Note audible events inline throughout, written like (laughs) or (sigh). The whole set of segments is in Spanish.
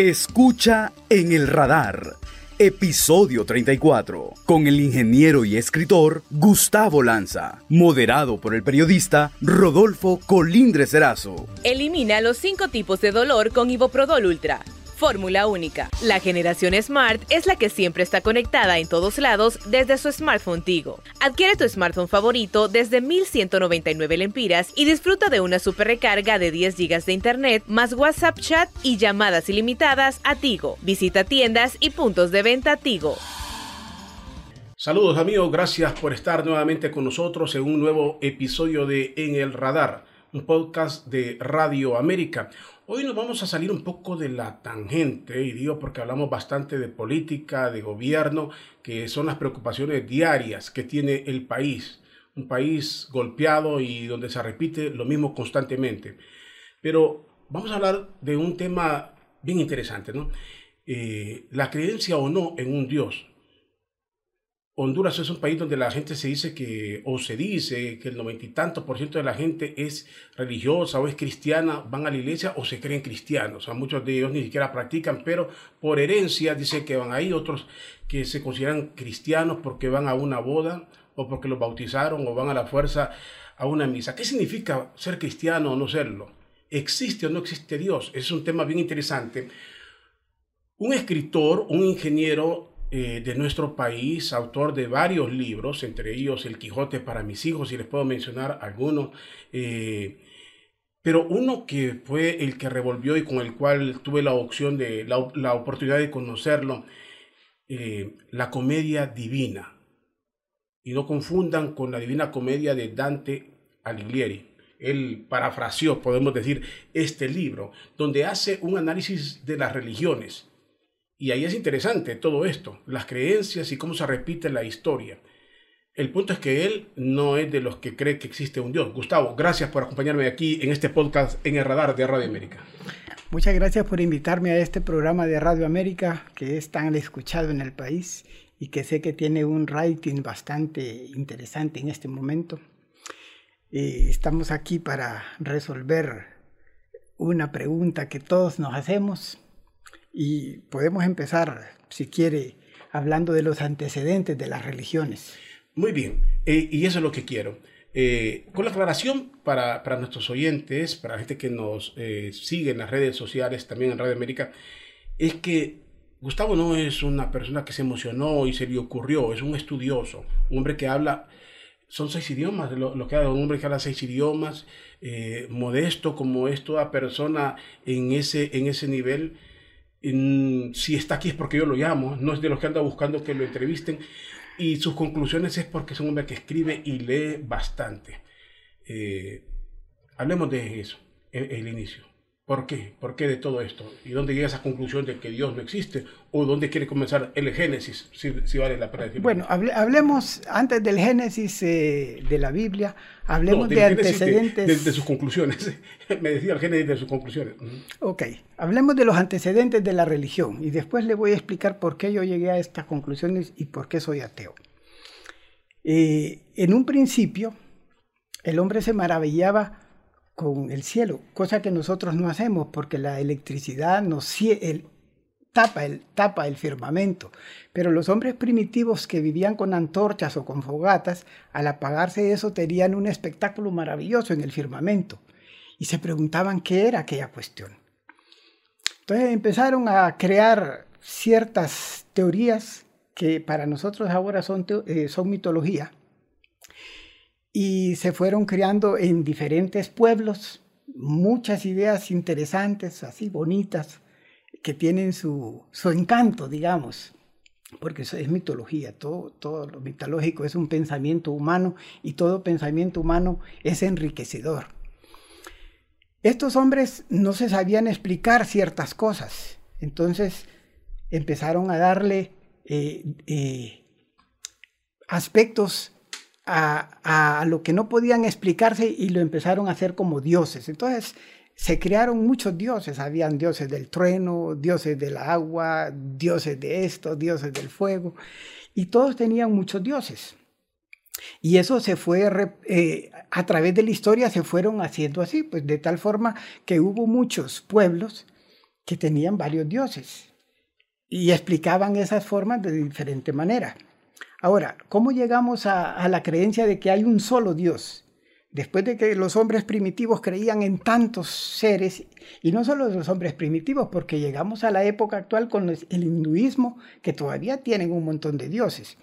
Escucha en el radar. Episodio 34, con el ingeniero y escritor Gustavo Lanza, moderado por el periodista Rodolfo Colindre Serazo. Elimina los cinco tipos de dolor con Iboprodol Ultra. Fórmula única. La generación Smart es la que siempre está conectada en todos lados desde su smartphone Tigo. Adquiere tu smartphone favorito desde 1199 lempiras y disfruta de una super recarga de 10 GB de internet más WhatsApp chat y llamadas ilimitadas a Tigo. Visita tiendas y puntos de venta Tigo. Saludos amigos, gracias por estar nuevamente con nosotros en un nuevo episodio de En el Radar, un podcast de Radio América. Hoy nos vamos a salir un poco de la tangente, y digo porque hablamos bastante de política, de gobierno, que son las preocupaciones diarias que tiene el país. Un país golpeado y donde se repite lo mismo constantemente. Pero vamos a hablar de un tema bien interesante, ¿no? Eh, la creencia o no en un Dios. Honduras es un país donde la gente se dice que, o se dice que el noventa y tantos por ciento de la gente es religiosa o es cristiana, van a la iglesia o se creen cristianos. O sea, muchos de ellos ni siquiera practican, pero por herencia dicen que van ahí, otros que se consideran cristianos porque van a una boda o porque los bautizaron o van a la fuerza a una misa. ¿Qué significa ser cristiano o no serlo? ¿Existe o no existe Dios? Es un tema bien interesante. Un escritor, un ingeniero eh, de nuestro país, autor de varios libros, entre ellos El Quijote para mis hijos, y les puedo mencionar algunos. Eh, pero uno que fue el que revolvió y con el cual tuve la opción de la, oportunidad de conocerlo, eh, la comedia divina. Y no confundan con la divina comedia de Dante Alighieri. Él parafraseó, podemos decir, este libro, donde hace un análisis de las religiones y ahí es interesante todo esto, las creencias y cómo se repite la historia. El punto es que él no es de los que cree que existe un Dios. Gustavo, gracias por acompañarme aquí en este podcast en el radar de Radio América. Muchas gracias por invitarme a este programa de Radio América que es tan escuchado en el país y que sé que tiene un rating bastante interesante en este momento. Eh, estamos aquí para resolver una pregunta que todos nos hacemos y podemos empezar, si quiere, hablando de los antecedentes de las religiones. Muy bien, eh, y eso es lo que quiero. Eh, con la aclaración para, para, nuestros oyentes, para la gente que nos eh, sigue en las redes sociales, también en Radio América, es que Gustavo no es una persona que se emocionó y se le ocurrió, es un estudioso, un hombre que habla, son seis idiomas, lo, lo que habla, un hombre que habla seis idiomas, modesto como es toda persona en ese, en ese nivel si está aquí es porque yo lo llamo, no es de los que anda buscando que lo entrevisten. Y sus conclusiones es porque es un hombre que escribe y lee bastante. Eh, hablemos de eso, el inicio. ¿Por qué? ¿Por qué de todo esto? ¿Y dónde llega esa conclusión de que Dios no existe? ¿O dónde quiere comenzar el Génesis? Si, vale la pena decirlo. Bueno, hablemos antes del Génesis eh, de la Biblia, hablemos de antecedentes. De, de, sus conclusiones. (laughs) Me decía el Génesis de sus conclusiones. Ok, hablemos de los antecedentes de la religión y después le voy a explicar por qué yo llegué a estas conclusiones y por qué soy ateo. Eh, en un principio, el hombre se maravillaba con el cielo, cosa que nosotros no hacemos porque la electricidad nos el, tapa, el, tapa el firmamento. Pero los hombres primitivos que vivían con antorchas o con fogatas, al apagarse eso tenían un espectáculo maravilloso en el firmamento y se preguntaban qué era aquella cuestión. Entonces empezaron a crear ciertas teorías que para nosotros ahora son, eh, son mitología y se fueron creando en diferentes pueblos muchas ideas interesantes, así bonitas, que tienen su, su encanto, digamos, porque eso es mitología, todo, todo lo mitológico es un pensamiento humano y todo pensamiento humano es enriquecedor. Estos hombres no se sabían explicar ciertas cosas, entonces empezaron a darle eh, eh, aspectos a, lo que no podían explicarse y lo empezaron a hacer como dioses. Entonces se crearon muchos dioses, habían dioses del trueno, dioses del agua, dioses de esto, dioses del fuego, y todos tenían muchos dioses. Y eso se fue, eh, a través de la historia se fueron haciendo así, pues de tal forma que hubo muchos pueblos que tenían varios dioses y explicaban esas formas de diferente manera. Ahora, ¿cómo llegamos a, la creencia de que hay un solo Dios? Después de que los hombres primitivos creían en tantos seres, y no solo los hombres primitivos, porque llegamos a la época actual con el hinduismo, que todavía tienen un montón de dioses.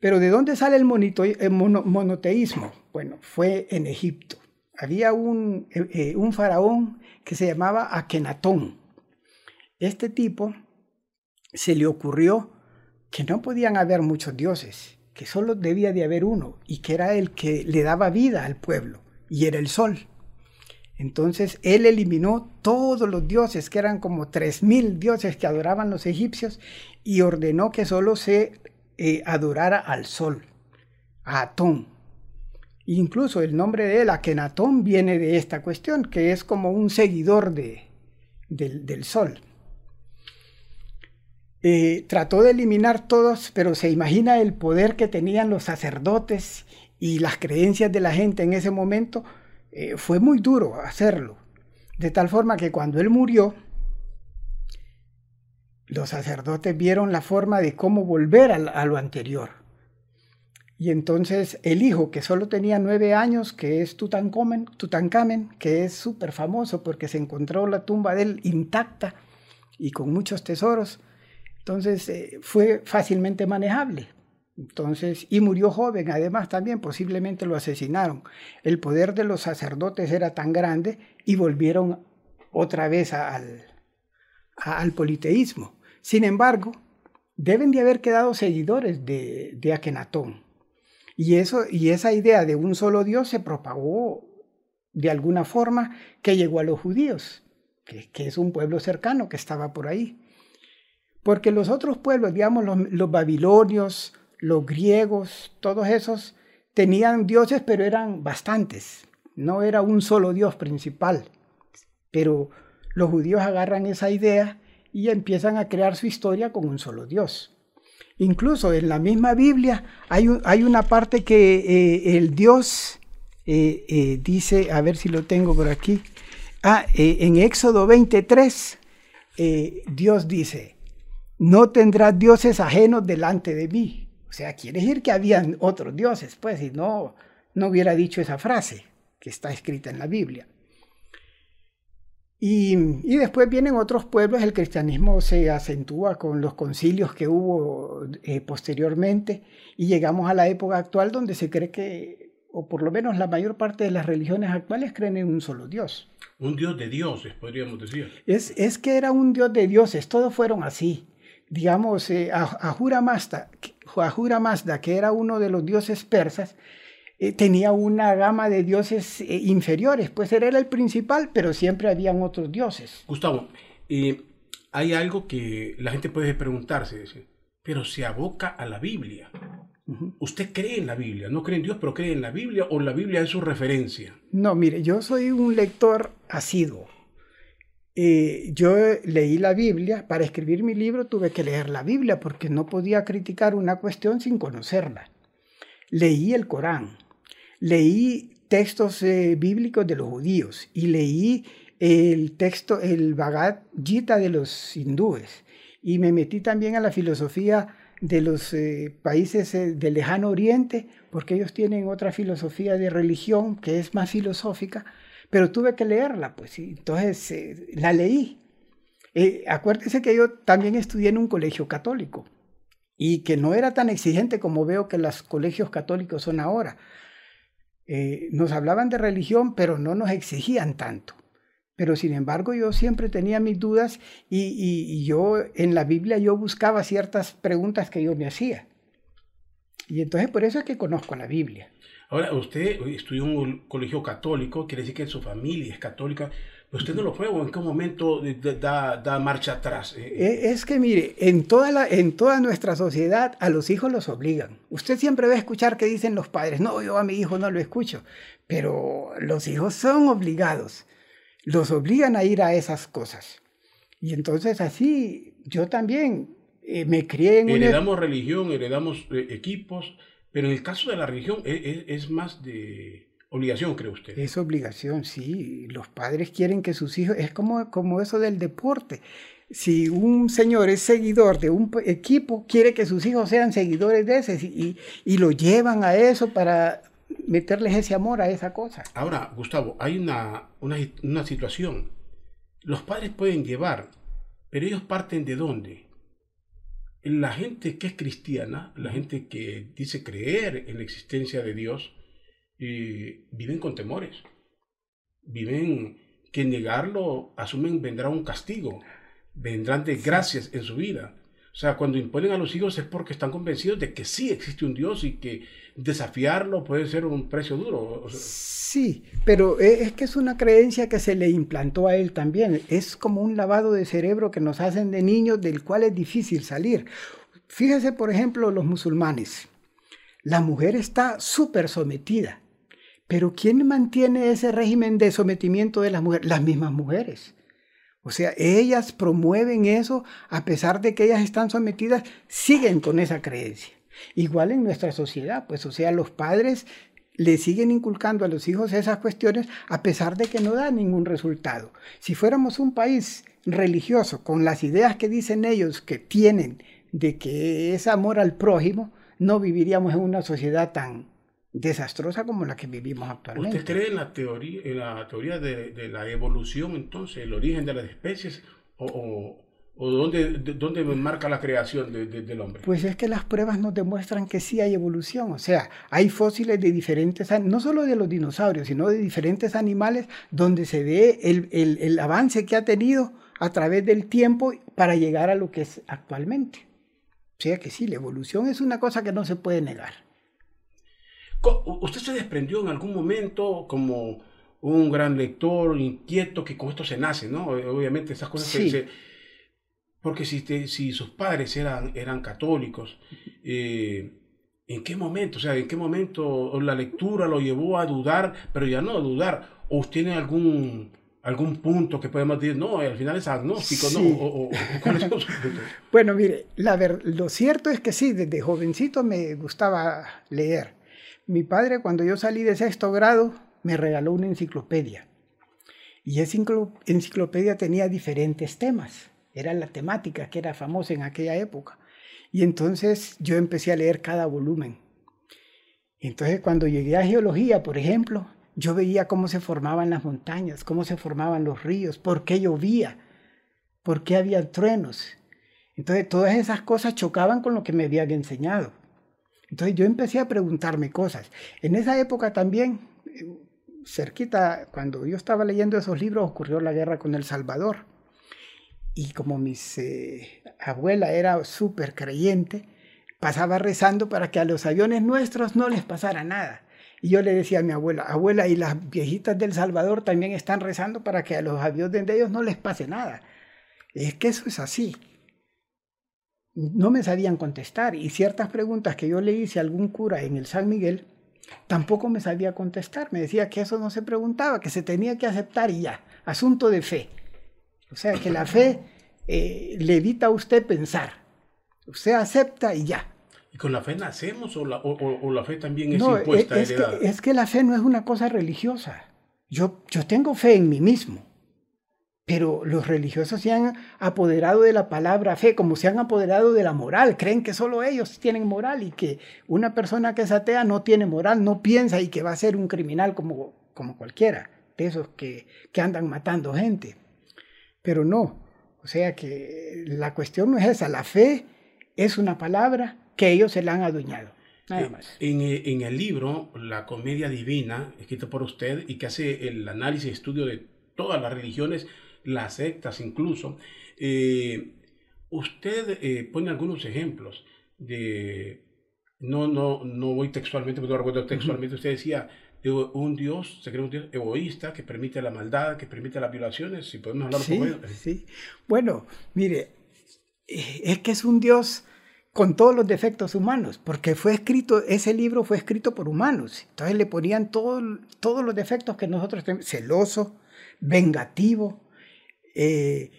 Pero ¿de dónde sale el, monoteísmo? Bueno, fue en Egipto. Había un, eh, eh, un faraón que se llamaba Akenatón. Este tipo se le ocurrió que no podían haber muchos dioses que solo debía de haber uno y que era el que le daba vida al pueblo y era el sol. Entonces él eliminó todos los dioses, que eran como tres mil dioses que adoraban los egipcios, y ordenó que solo se eh, adorara al sol, a Atón. Incluso el nombre de él, Akenatón, viene de esta cuestión, que es como un seguidor de, del sol. Eh, trató de eliminar todos, pero se imagina el poder que tenían los sacerdotes y las creencias de la gente en ese momento. Eh, fue muy duro hacerlo. De tal forma que cuando él murió, los sacerdotes vieron la forma de cómo volver a, lo anterior. Y entonces el hijo, que solo tenía nueve años, que es Tutankamen, Tutankamen que es súper famoso porque se encontró la tumba de él intacta y con muchos tesoros, entonces eh, fue fácilmente manejable. Entonces, y murió joven, además también posiblemente lo asesinaron. El poder de los sacerdotes era tan grande y volvieron otra vez al, al politeísmo. Sin embargo, deben de haber quedado seguidores de, de Akenatón. Y, eso, y esa idea de un solo Dios se propagó de alguna forma que llegó a los judíos, que, que es un pueblo cercano que estaba por ahí. Porque los otros pueblos, digamos, los, babilonios, los griegos, todos esos tenían dioses, pero eran bastantes. No era un solo dios principal. Pero los judíos agarran esa idea y empiezan a crear su historia con un solo dios. Incluso en la misma Biblia hay, una parte que eh, el dios eh, eh, dice, a ver si lo tengo por aquí, ah, en Éxodo 23, Dios dice, no tendrás dioses ajenos delante de mí. O sea, quiere decir que habían otros dioses, pues, si no, no hubiera dicho esa frase que está escrita en la Biblia. Y, después vienen otros pueblos, el cristianismo se acentúa con los concilios que hubo eh, posteriormente y llegamos a la época actual donde se cree que, o por lo menos la mayor parte de las religiones actuales creen en un solo Dios. Un Dios de dioses, podríamos decir. Es, es que era un Dios de dioses, todos fueron así digamos, eh, Ahura, Mazda, Mazda, que era uno de los dioses persas, eh, tenía una gama de dioses eh, inferiores, pues era el principal, pero siempre habían otros dioses. Gustavo, hay algo que la gente puede preguntarse, pero se aboca a la Biblia. ¿Usted cree en la Biblia? ¿No cree en Dios, pero cree en la Biblia o la Biblia es su referencia? No, mire, yo soy un lector asiduo. Eh, yo leí la Biblia, para escribir mi libro tuve que leer la Biblia porque no podía criticar una cuestión sin conocerla. Leí el Corán, leí textos eh, bíblicos de los judíos y leí el texto, el Bhagavad Gita de los hindúes y me metí también a la filosofía de los eh, países del lejano oriente porque ellos tienen otra filosofía de religión que es más filosófica pero tuve que leerla, pues, y entonces eh, la leí. Eh, acuérdese que yo también estudié en un colegio católico y que no era tan exigente como veo que los colegios católicos son ahora. Eh, nos hablaban de religión, pero no nos exigían tanto. Pero sin embargo yo siempre tenía mis dudas y, y, yo en la Biblia yo buscaba ciertas preguntas que yo me hacía. Y entonces por eso es que conozco la Biblia. Ahora, usted estudió en un colegio católico, quiere decir que su familia es católica, usted no lo fue o en qué momento da, marcha atrás. Eh, eh, es que mire, en toda, la, en toda nuestra sociedad a los hijos los obligan. Usted siempre va a escuchar que dicen los padres, no, yo a mi hijo no lo escucho, pero los hijos son obligados, los obligan a ir a esas cosas. Y entonces así yo también eh, me crié en... Heredamos religión, heredamos equipos pero en el caso de la religión es, más de obligación, cree usted. Es obligación, sí. Los padres quieren que sus hijos, es como, como eso del deporte. Si un señor es seguidor de un equipo, quiere que sus hijos sean seguidores de ese y, y lo llevan a eso para meterles ese amor a esa cosa. Ahora, Gustavo, hay una, una, una situación. Los padres pueden llevar, pero ellos parten de dónde? La gente que es cristiana, la gente que dice creer en la existencia de Dios, eh, viven con temores. Viven que negarlo, asumen, vendrá un castigo, vendrán desgracias en su vida. O sea, cuando imponen a los hijos es porque están convencidos de que sí existe un Dios y que desafiarlo puede ser un precio duro. Sí, pero e, es que es una creencia que se le implantó a él también. Es como un lavado de cerebro que nos hacen de niños del cual es difícil salir. Fíjese, por ejemplo, los musulmanes. La mujer está súper sometida. Pero ¿quién mantiene ese régimen de sometimiento de las mujeres? Las mismas mujeres. O sea, ellas promueven eso a pesar de que ellas están sometidas, siguen con esa creencia. Igual en nuestra sociedad, pues, o sea, los padres le siguen inculcando a los hijos esas cuestiones a pesar de que no da ningún resultado. Si fuéramos un país religioso con las ideas que dicen ellos que tienen de que es amor al prójimo, no viviríamos en una sociedad tan desastrosa como la que vivimos actualmente. ¿Usted cree en la teoría, en la teoría de, la evolución entonces, el origen de las especies o, o, dónde, dónde, marca la creación del hombre? Pues es que las pruebas nos demuestran que sí hay evolución, o sea, hay fósiles de diferentes, no solo de los dinosaurios, sino de diferentes animales donde se ve el, el, el avance que ha tenido a través del tiempo para llegar a lo que es actualmente. O sea que sí, la evolución es una cosa que no se puede negar. ¿Usted se desprendió en algún momento como un gran lector, inquieto, que con esto se nace, ¿no? Obviamente esas cosas se, Porque si, si sus padres eran, eran católicos, eh, ¿en qué momento? O sea, ¿en qué momento la lectura lo llevó a dudar, pero ya no a dudar? ¿O usted tiene algún, algún punto que podemos decir, no, al final es agnóstico, ¿no? (laughs) bueno, mire, la lo cierto es que sí, desde jovencito me gustaba leer. Mi padre, cuando yo salí de sexto grado, me regaló una enciclopedia. Y esa enciclopedia tenía diferentes temas. Era la temática que era famosa en aquella época. Y entonces yo empecé a leer cada volumen. Entonces cuando llegué a geología, por ejemplo, yo veía cómo se formaban las montañas, cómo se formaban los ríos, por qué llovía, por qué había truenos. Entonces todas esas cosas chocaban con lo que me habían enseñado. Entonces yo empecé a preguntarme cosas. En esa época también, cerquita, cuando yo estaba leyendo esos libros, ocurrió la guerra con El Salvador. Y como mi eh, abuela era súper creyente, pasaba rezando para que a los aviones nuestros no les pasara nada. Y yo le decía a mi abuela, abuela, y las viejitas del Salvador también están rezando para que a los aviones de ellos no les pase nada. Es que eso es así no me sabían contestar y ciertas preguntas que yo le hice a algún cura en el San Miguel, tampoco me sabía contestar. Me decía que eso no se preguntaba, que se tenía que aceptar y ya, asunto de fe. O sea, que la fe eh, le evita a usted pensar. Usted acepta y ya. ¿Y con la fe nacemos o la, o, la fe también es impuesta, es, que, es que la fe no es una cosa religiosa. Yo, yo tengo fe en mí mismo. Pero los religiosos se han apoderado de la palabra fe, como se han apoderado de la moral. Creen que solo ellos tienen moral y que una persona que es atea no tiene moral, no piensa y que va a ser un criminal como, como cualquiera, de esos que, que andan matando gente. Pero no, o sea que la cuestión no es esa, la fe es una palabra que ellos se la han adueñado. Nada más. En, en, el libro La Comedia Divina, escrito por usted y que hace el análisis y estudio de todas las religiones, las sectas incluso. Eh, usted eh, pone algunos ejemplos de, no, no, no voy textualmente, pero no recuerdo textualmente, usted decía, de un Dios, se cree un Dios egoísta que permite la maldad, que permite las violaciones, si podemos hablar sí, un poco Sí, bueno, mire, eh, es que es un Dios con todos los defectos humanos, porque fue escrito, ese libro fue escrito por humanos, entonces le ponían todo, todos los defectos que nosotros tenemos, celoso, vengativo, eh,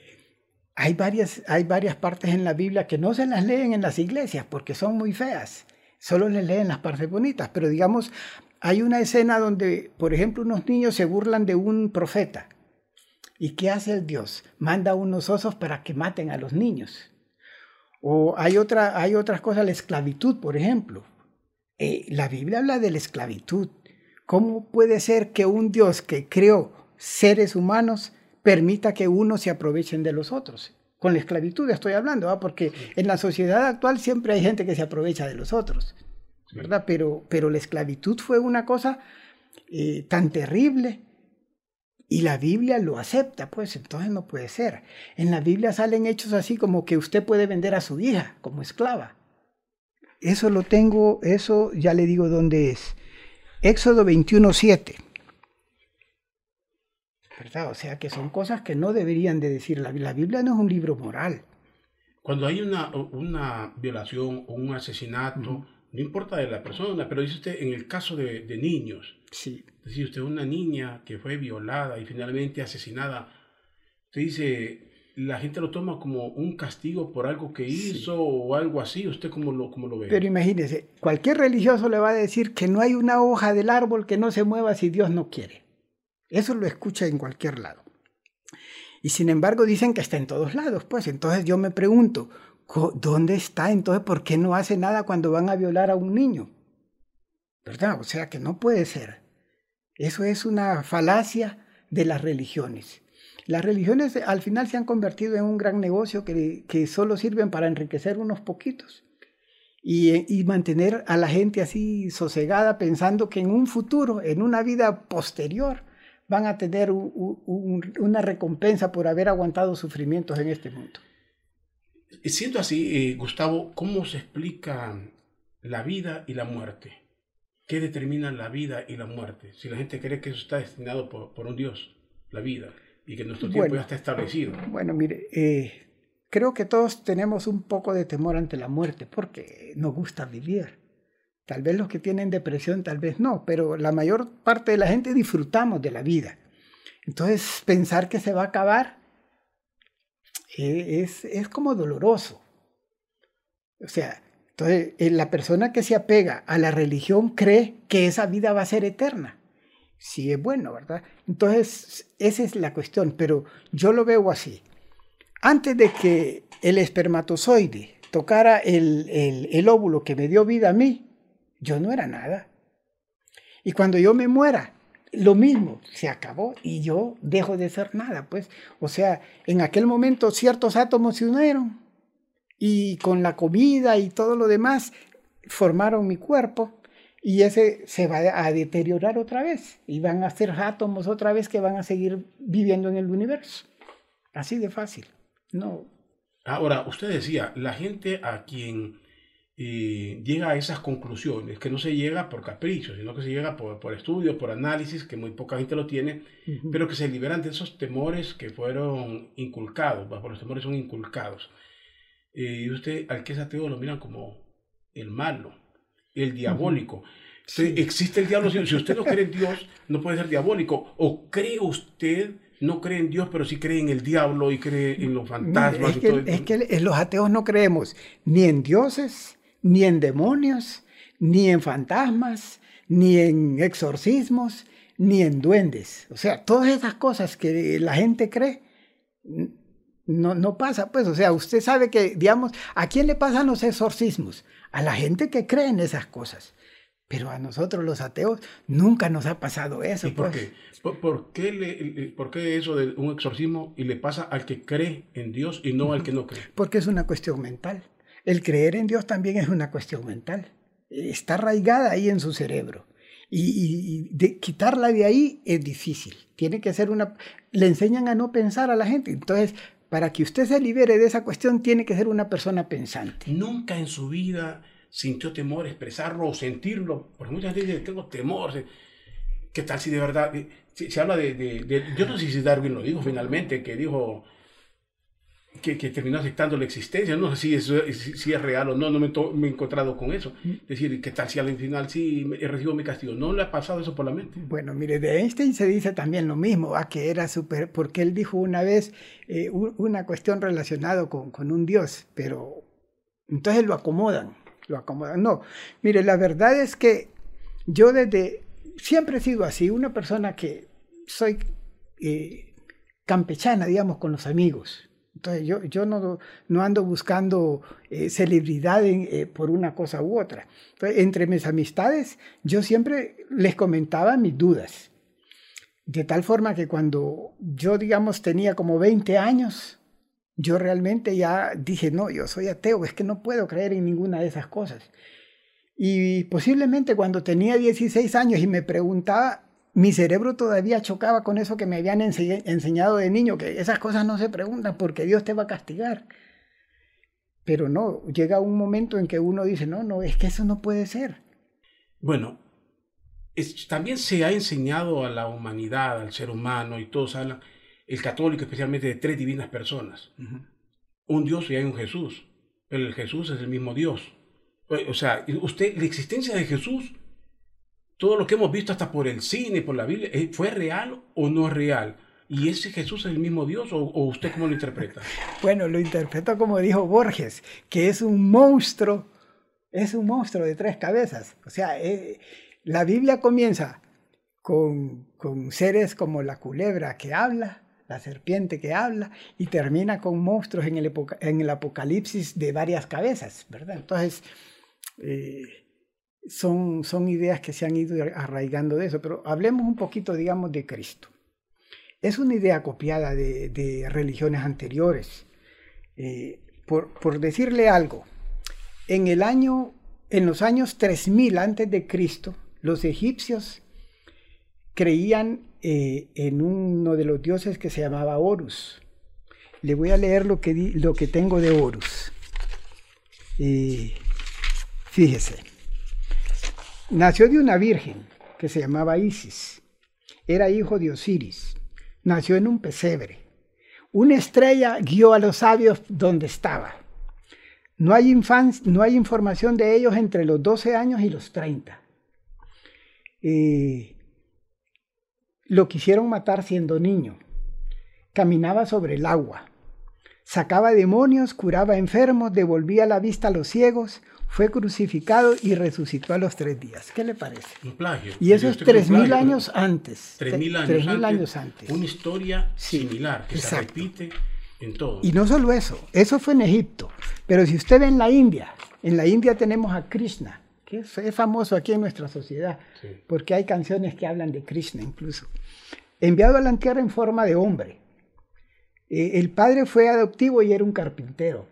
hay, varias, hay varias partes en la Biblia que no se las leen en las iglesias porque son muy feas, solo les leen las partes bonitas, pero digamos, hay una escena donde, por ejemplo, unos niños se burlan de un profeta. ¿Y qué hace el Dios? Manda unos osos para que maten a los niños. O hay, otra, hay otras cosas, la esclavitud, por ejemplo. Eh, la Biblia habla de la esclavitud. ¿Cómo puede ser que un Dios que creó seres humanos permita que unos se aprovechen de los otros? Con la esclavitud estoy hablando, porque en la sociedad actual siempre hay gente que se aprovecha de los otros. ¿Verdad? Pero, pero la esclavitud fue una cosa eh, tan terrible y la Biblia lo acepta, pues entonces no puede ser. En la Biblia salen hechos así como que usted puede vender a su hija como esclava. Eso lo tengo, eso ya le digo dónde es. Éxodo 21.7. ¿Verdad? O sea que son cosas que no deberían de decir. La, la Biblia no es un libro moral. Cuando hay una, una violación o un asesinato, no importa de la persona, pero dice usted, en el caso de, niños, sí. dice usted, una niña que fue violada y finalmente asesinada, usted dice, la gente lo toma como un castigo por algo que hizo o algo así, ¿usted cómo lo, cómo lo ve? Pero imagínese, cualquier religioso le va a decir que no hay una hoja del árbol que no se mueva si Dios no quiere. Eso lo escucha en cualquier lado. Y sin embargo dicen que está en todos lados, pues entonces yo me pregunto, ¿Dónde está entonces? ¿Por qué no hace nada cuando van a violar a un niño? ¿Verdad? O sea que no puede ser. Eso es una falacia de las religiones. Las religiones al final se han convertido en un gran negocio que, que solo sirven para enriquecer unos poquitos y, y, mantener a la gente así sosegada pensando que en un futuro, en una vida posterior, van a tener una recompensa por haber aguantado sufrimientos en este mundo. Siento así, eh, Gustavo, ¿cómo se explica la vida y la muerte? ¿Qué determina la vida y la muerte? Si la gente cree que eso está destinado por, un Dios, la vida, y que nuestro tiempo ya está establecido. Bueno, mire, eh, creo que todos tenemos un poco de temor ante la muerte porque nos gusta vivir. Tal vez los que tienen depresión, tal vez no, pero la mayor parte de la gente disfrutamos de la vida. Entonces, pensar que se va a acabar es, es como doloroso. O sea, entonces eh, la persona que se apega a la religión cree que esa vida va a ser eterna. Sí es bueno, ¿verdad? Entonces, esa es la cuestión, pero yo lo veo así. Antes de que el espermatozoide tocara el, el, el óvulo que me dio vida a mí, yo no era nada. Y cuando yo me muera, lo mismo, se acabó y yo dejo de ser nada, pues. O sea, en aquel momento ciertos átomos se unieron y con la comida y todo lo demás formaron mi cuerpo y ese se va a deteriorar otra vez y van a ser átomos otra vez que van a seguir viviendo en el universo. Así de fácil. No. Ahora, usted decía, la gente a quien llega a esas conclusiones, que no se llega por capricho, sino que se llega por, por estudios, por análisis, que muy poca gente lo tiene, pero que se liberan de esos temores que fueron inculcados, bajo los temores son inculcados. y usted al que es ateo lo miran como el malo, el diabólico. Existe el diablo, si, usted no cree en Dios, no puede ser diabólico. ¿O cree usted no cree en Dios, pero sí cree en el diablo y cree en los fantasmas. es, que, es que los ateos no creemos ni en dioses, ni en demonios, ni en fantasmas, ni en exorcismos, ni en duendes. O sea, todas esas cosas que la gente cree, no, no pasa. Pues, o sea, usted sabe que, digamos, ¿a quién le pasan los exorcismos? A la gente que cree en esas cosas. Pero a nosotros los ateos nunca nos ha pasado eso. ¿Y por, pues. qué? ¿Por, qué le, ¿Por qué eso de un exorcismo y le pasa al que cree en Dios y no al que no cree? Porque es una cuestión mental. El creer en Dios también es una cuestión mental. Está arraigada ahí en su cerebro. Y, de quitarla de ahí es difícil. Tiene que ser una... Le enseñan a no pensar a la gente. Entonces, para que usted se libere de esa cuestión, tiene que ser una persona pensante. Nunca en su vida sintió temor expresarlo o sentirlo. Porque muchas veces tengo temor. ¿Qué tal si de verdad... Se, habla de, de, Yo no sé si Darwin lo dijo finalmente, que dijo que, terminó aceptando la existencia. No sé si, eso, si, es real o no, no me, me, he encontrado con eso. Es decir, ¿qué tal si al final sí he recibido mi castigo? ¿No le ha pasado eso por la mente? Bueno, mire, de Einstein se dice también lo mismo, a que era súper, porque él dijo una vez eh, una cuestión relacionada con, con un Dios, pero entonces lo acomodan, lo acomodan. No, mire, la verdad es que yo desde siempre he sido así, una persona que soy eh, campechana, digamos, con los amigos. Entonces yo, yo no, no ando buscando eh, celebridad eh, por una cosa u otra. Entonces, entre mis amistades yo siempre les comentaba mis dudas. De tal forma que cuando yo, digamos, tenía como 20 años, yo realmente ya dije, no, yo soy ateo, es que no puedo creer en ninguna de esas cosas. Y posiblemente cuando tenía 16 años y me preguntaba, mi cerebro todavía chocaba con eso que me habían enseñado de niño, que esas cosas no se preguntan porque Dios te va a castigar. Pero no, llega un momento en que uno dice, no, no, es que eso no puede ser. Bueno, también se ha enseñado a la humanidad, al ser humano, y todos hablan, el católico especialmente, de tres divinas personas. Un Dios y hay un Jesús, pero el Jesús es el mismo Dios. O sea, usted, la existencia de Jesús, todo lo que hemos visto hasta por el cine, por la Biblia, ¿eh, ¿fue real o no real? ¿Y ese Jesús es el mismo Dios o, usted cómo lo interpreta? (laughs) Bueno, lo interpreto como dijo Borges, que es un monstruo, es un monstruo de tres cabezas. O sea, eh, la Biblia comienza con, con seres como la culebra que habla, la serpiente que habla, y termina con monstruos en el, en el Apocalipsis de varias cabezas, ¿verdad? Entonces, eh, son, son ideas que se han ido arraigando de eso, pero hablemos un poquito, digamos, de Cristo. Es una idea copiada de, religiones anteriores. Eh, por, por, decirle algo, en el año, en los años 3000 antes de Cristo, los egipcios creían eh, en uno de los dioses que se llamaba Horus. Le voy a leer lo que, lo que tengo de Horus. Fíjese, nació de una virgen que se llamaba Isis. Era hijo de Osiris. Nació en un pesebre. Una estrella guió a los sabios donde estaba. No hay, no hay información de ellos entre los 12 años y los 30. Eh, lo quisieron matar siendo niño. Caminaba sobre el agua. Sacaba demonios, curaba enfermos, devolvía la vista a los ciegos, fue crucificado y resucitó a los tres días. ¿Qué le parece? Un plagio. Y eso es tres mil años antes. Tres mil años, antes, Una historia similar que se repite en todo. Y no solo eso, eso fue en Egipto. Pero si usted ve en la India, en la India tenemos a Krishna, que es, famoso aquí en nuestra sociedad, porque hay canciones que hablan de Krishna incluso. Enviado a la tierra en forma de hombre. Eh, el padre fue adoptivo y era un carpintero.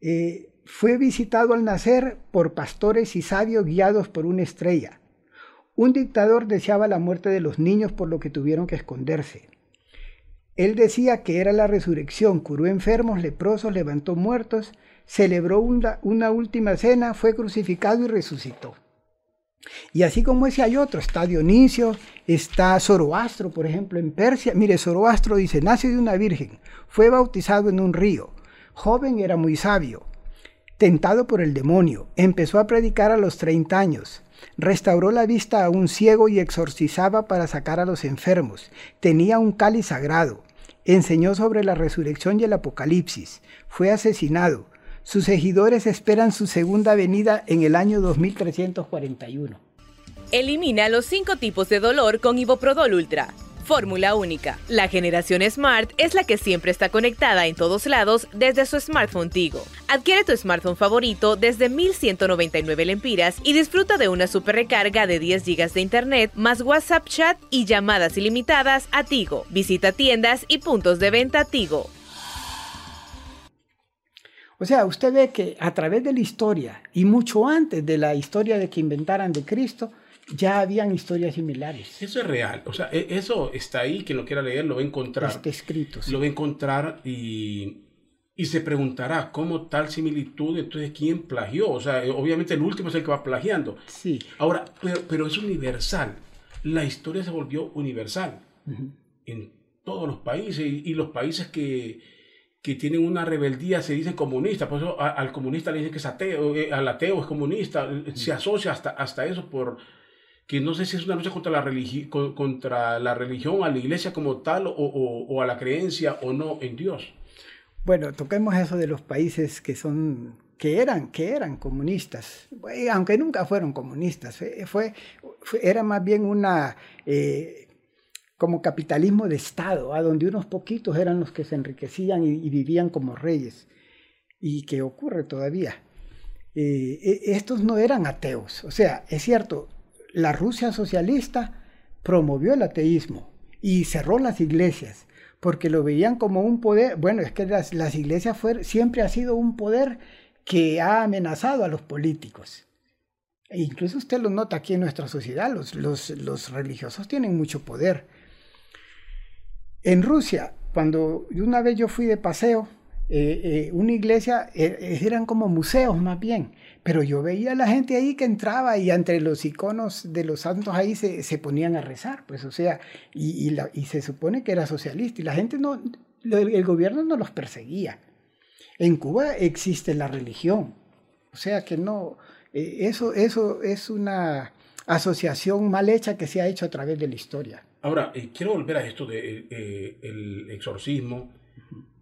Eh, fue visitado al nacer por pastores y sabios guiados por una estrella. Un dictador deseaba la muerte de los niños por lo que tuvieron que esconderse. Él decía que era la resurrección, curó enfermos, leprosos, levantó muertos, celebró una, una última cena, fue crucificado y resucitó. Y así como ese hay otro, está Dionisio, está Zoroastro, por ejemplo, en Persia. Mire, Zoroastro dice, nace de una virgen, fue bautizado en un río, joven era muy sabio, Tentado por el demonio, empezó a predicar a los 30 años. Restauró la vista a un ciego y exorcizaba para sacar a los enfermos. Tenía un cáliz sagrado. Enseñó sobre la resurrección y el apocalipsis. Fue asesinado. Sus seguidores esperan su segunda venida en el año 2341. Elimina los cinco tipos de dolor con Iboprodol Ultra. Fórmula única. La generación Smart es la que siempre está conectada en todos lados desde su smartphone Tigo. Adquiere tu smartphone favorito desde 1199 lempiras y disfruta de una super recarga de 10 GB de internet más WhatsApp chat y llamadas ilimitadas a Tigo. Visita tiendas y puntos de venta Tigo. O sea, usted ve que a través de la historia y mucho antes de la historia de que inventaran de Cristo, ya habían historias similares. Eso es real. O sea, e, eso está ahí, quien lo quiera leer lo va a encontrar. Está escrito. Lo va a encontrar y, y se preguntará cómo tal similitud, entonces, ¿quién plagió? O sea, eh, obviamente el último es el que va plagiando. Sí. Ahora, pero, es universal. La historia se volvió universal en todos los países y, los países que, que tienen una rebeldía se dicen comunistas, por eso al comunista le dicen que es ateo, eh, al ateo es comunista, se asocia hasta, hasta eso por, que no sé si es una lucha contra la, contra la religión, a la iglesia como tal, o, a la creencia o no en Dios. Bueno, toquemos eso de los países que son que eran, que eran comunistas, aunque nunca fueron comunistas, fue, era más bien una, eh, como capitalismo de Estado, a donde unos poquitos eran los que se enriquecían y, vivían como reyes, y que ocurre todavía. Eh, e, estos no eran ateos, o sea, es cierto, la Rusia socialista promovió el ateísmo y cerró las iglesias, porque lo veían como un poder, bueno, es que las, iglesias siempre ha sido un poder que ha amenazado a los políticos. E incluso usted lo nota aquí en nuestra sociedad, los, religiosos tienen mucho poder. En Rusia, cuando una vez yo fui de paseo, eh, eh, una iglesia eh, eran como museos más bien, pero yo veía a la gente ahí que entraba y entre los iconos de los santos ahí se, se ponían a rezar, pues o sea, y, y, la, y, se supone que era socialista y la gente no, el gobierno no los perseguía. En Cuba existe la religión, o sea que no, eh, eso, eso es una asociación mal hecha que se ha hecho a través de la historia. Ahora, eh, quiero volver a esto del de, eh, exorcismo.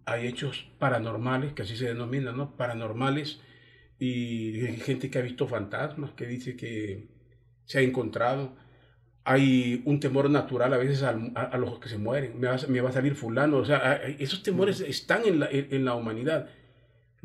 Hay hechos paranormales, que así se denominan, ¿no? Paranormales, y gente que ha visto fantasmas, que dice que se ha encontrado. Hay un temor natural a veces a, los que se mueren. Me va, me va, a salir fulano. O sea, esos temores están en la, en la humanidad.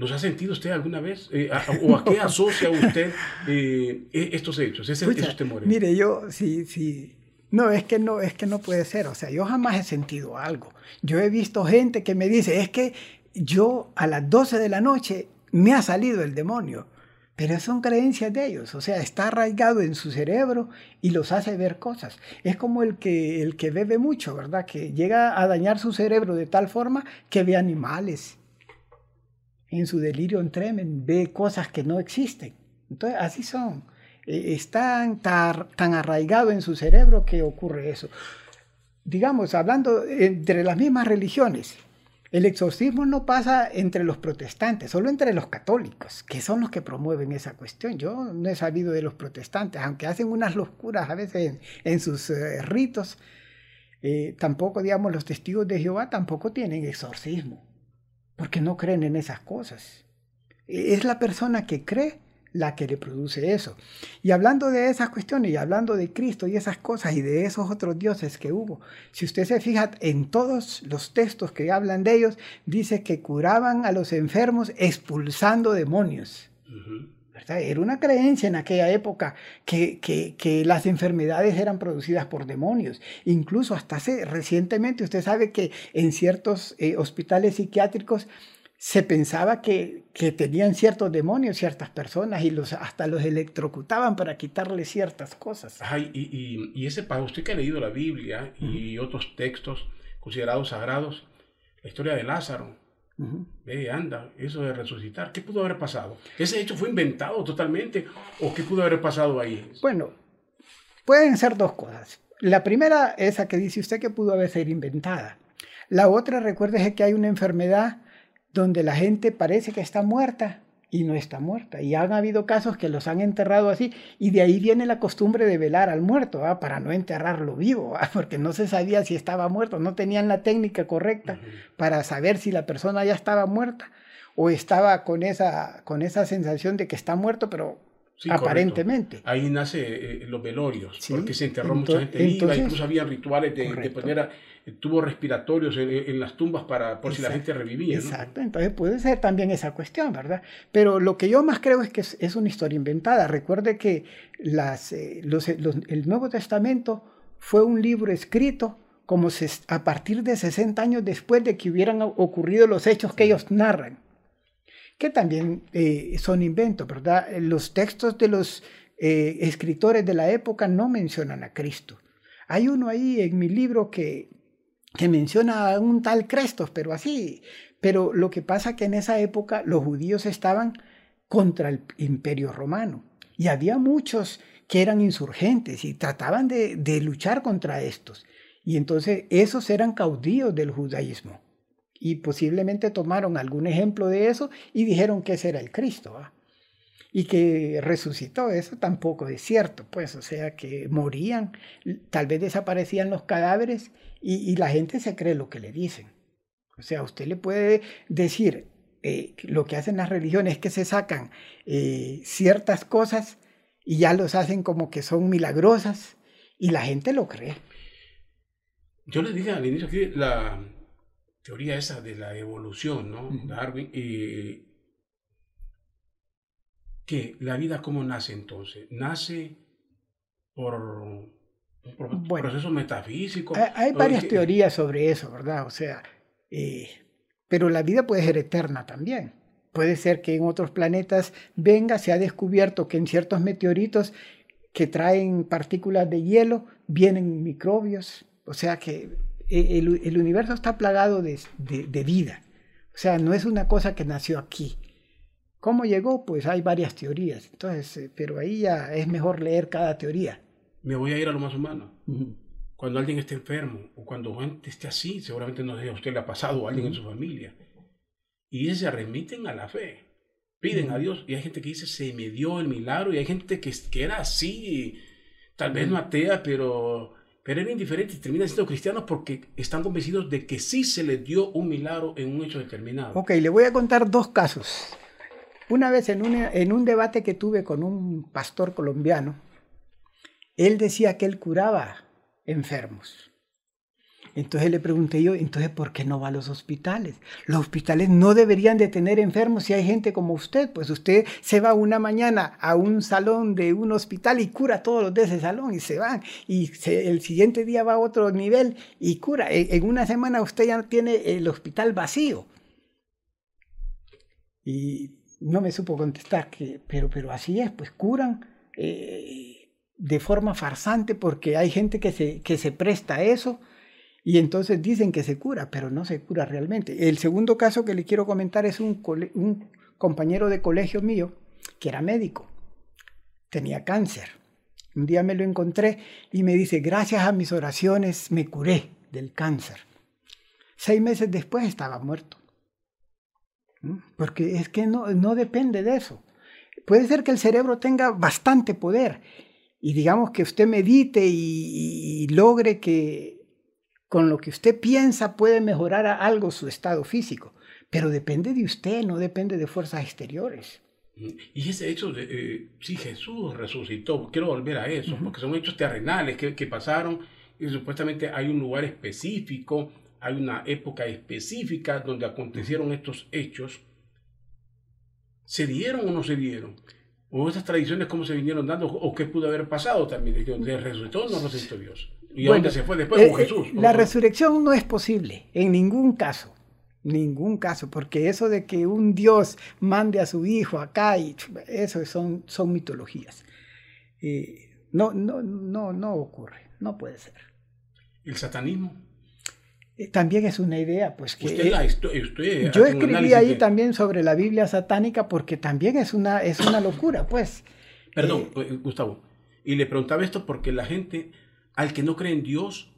¿Los ha sentido usted alguna vez? Eh, ¿O a qué (laughs) asocia usted eh, e, estos hechos, esos temores? Mire, yo sí, sí. No, es que no, es que no puede ser. O sea, yo jamás he sentido algo. Yo he visto gente que me dice, es que yo a las 12 de la noche me ha salido el demonio. Pero son creencias de ellos, o sea, está arraigado en su cerebro y los hace ver cosas. Es como el que, el que bebe mucho, ¿verdad? Que llega a dañar su cerebro de tal forma que ve animales, en su delirio en tremen, ve cosas que no existen. Entonces, así son. E, están tan, arraigados en su cerebro que ocurre eso. Digamos, hablando entre las mismas religiones, el exorcismo no pasa entre los protestantes, solo entre los católicos, que son los que promueven esa cuestión. Yo no he sabido de los protestantes, aunque hacen unas locuras a veces en, sus eh, ritos, eh, tampoco, digamos, los testigos de Jehová tampoco tienen exorcismo porque no creen en esas cosas. E, es la persona que cree la que le produce eso. Y hablando de esas cuestiones y hablando de Cristo y esas cosas y de esos otros dioses que hubo, si usted se fija en todos los textos que hablan de ellos, dice que curaban a los enfermos expulsando demonios. Era una creencia en aquella época que, que, las enfermedades eran producidas por demonios. Incluso hasta hace recientemente, usted sabe que en ciertos eh, hospitales psiquiátricos se pensaba que, que, tenían ciertos demonios ciertas personas y los, hasta los electrocutaban para quitarles ciertas cosas. Ay, y, y, ese para usted que ha leído la Biblia y otros textos considerados sagrados, la historia de Lázaro, Ve, anda, eso de resucitar, ¿qué pudo haber pasado? ¿Ese hecho fue inventado totalmente o qué pudo haber pasado ahí? Bueno, pueden ser dos cosas. La primera, esa que dice usted que pudo haber sido inventada. La otra, recuérdese que hay una enfermedad donde la gente parece que está muerta y no está muerta. Y han habido casos que los han enterrado así, y de ahí viene la costumbre de velar al muerto, para no enterrarlo vivo, (laughs) porque no se sabía si estaba muerto, no tenían la técnica correcta para saber si la persona ya estaba muerta o estaba con esa, con esa sensación de que está muerto, pero aparentemente. Ahí nace eh, los velorios, porque se enterró mucha gente viva, incluso había rituales de, de poner tubos respiratorios en, las tumbas para por si la gente revivía. Exacto, entonces puede ser también esa cuestión, ¿verdad? Pero lo que yo más creo es que es, una historia inventada. Recuerde que las, eh, el Nuevo Testamento fue un libro escrito como a partir de 60 años después de que hubieran ocurrido los hechos que ellos narran, que también eh, son inventos, ¿verdad? Los textos de los eh, escritores de la época no mencionan a Cristo. Hay uno ahí en mi libro que que menciona a un tal Crestos, pero así. Pero lo que pasa que en esa época los judíos estaban contra el imperio romano y había muchos que eran insurgentes y trataban de, luchar contra estos. Y entonces esos eran caudillos del judaísmo. Y posiblemente tomaron algún ejemplo de eso y dijeron que ese era el Cristo. Y que resucitó, eso tampoco es cierto, pues, o sea, que morían, tal vez desaparecían los cadáveres y, la gente se cree lo que le dicen. O sea, usted le puede decir eh, lo que hacen las religiones es que se sacan eh, ciertas cosas y ya los hacen como que son milagrosas y la gente lo cree. Yo les dije al inicio que la teoría esa de la evolución, ¿no? Darwin, y que la vida cómo nace entonces? ¿Nace por un proceso metafísico? Hay, varias teorías sobre eso, ¿verdad? O sea, eh, pero la vida puede ser eterna también. Puede ser que en otros planetas venga, se ha descubierto que en ciertos meteoritos que traen partículas de hielo vienen microbios. O sea que eh, el, universo está plagado de, de, vida. O sea, no es una cosa que nació aquí. ¿Cómo llegó? Pues hay varias teorías. Entonces, eh, pero ahí ya es mejor leer cada teoría. Me voy a ir a lo más humano. Cuando alguien esté enfermo o cuando gente esté así, seguramente no sé, a usted le ha pasado o a alguien en su familia. Y se remiten a la fe. Piden a Dios. Y hay gente que dice, se me dio el milagro. Y hay gente que, que era así, tal vez no atea, pero pero eran indiferentes y terminan siendo cristianos porque están convencidos de que sí se les dio un milagro en un hecho determinado. Ok, le voy a contar dos casos. Una vez en en un debate que tuve con un pastor colombiano, él decía que él curaba enfermos. Entonces le pregunté yo, entonces ¿por qué no va a los hospitales? Los hospitales no deberían de tener enfermos si hay gente como usted. Pues usted se va una mañana a un salón de un hospital y cura todos los de ese salón y se van. Y el siguiente día va a otro nivel y cura. E, en, una semana usted ya tiene el hospital vacío. Y no me supo contestar, que, pero, pero así es, pues curan. Eh, de forma farsante porque hay gente que se, que se presta a eso y entonces dicen que se cura, pero no se cura realmente. El segundo caso que le quiero comentar es un, un compañero de colegio mío que era médico, tenía cáncer. Un día me lo encontré y me dice, gracias a mis oraciones me curé del cáncer. Seis meses después estaba muerto. ¿Mm? Porque es que no, no depende de eso. Puede ser que el cerebro tenga bastante poder y digamos que usted medite y logre que con lo que usted piensa puede mejorar algo su estado físico, pero depende de usted, no depende de fuerzas exteriores. Y ese hecho de, eh, si Jesús resucitó, quiero volver a eso, porque son hechos terrenales que, que, pasaron y supuestamente hay un lugar específico, hay una época específica donde acontecieron estos hechos. ¿Se dieron o no se dieron? ¿O esas tradiciones cómo se vinieron dando? ¿O qué pudo haber pasado también? ¿De resucitó o no resucitó Dios? ¿Y dónde se fue después con eh, Jesús? La resurrección no es posible, en ningún caso. Ningún caso, porque eso de que un Dios mande a su hijo acá, y eso son, son mitologías. Eh, no, no, no, no ocurre, no puede ser. ¿El satanismo? Eh, también es una idea, pues que... Usted yo escribí ahí también sobre la Biblia satánica porque también es una, es una locura, pues. Perdón, Gustavo. Y le preguntaba esto porque la gente al que no cree en Dios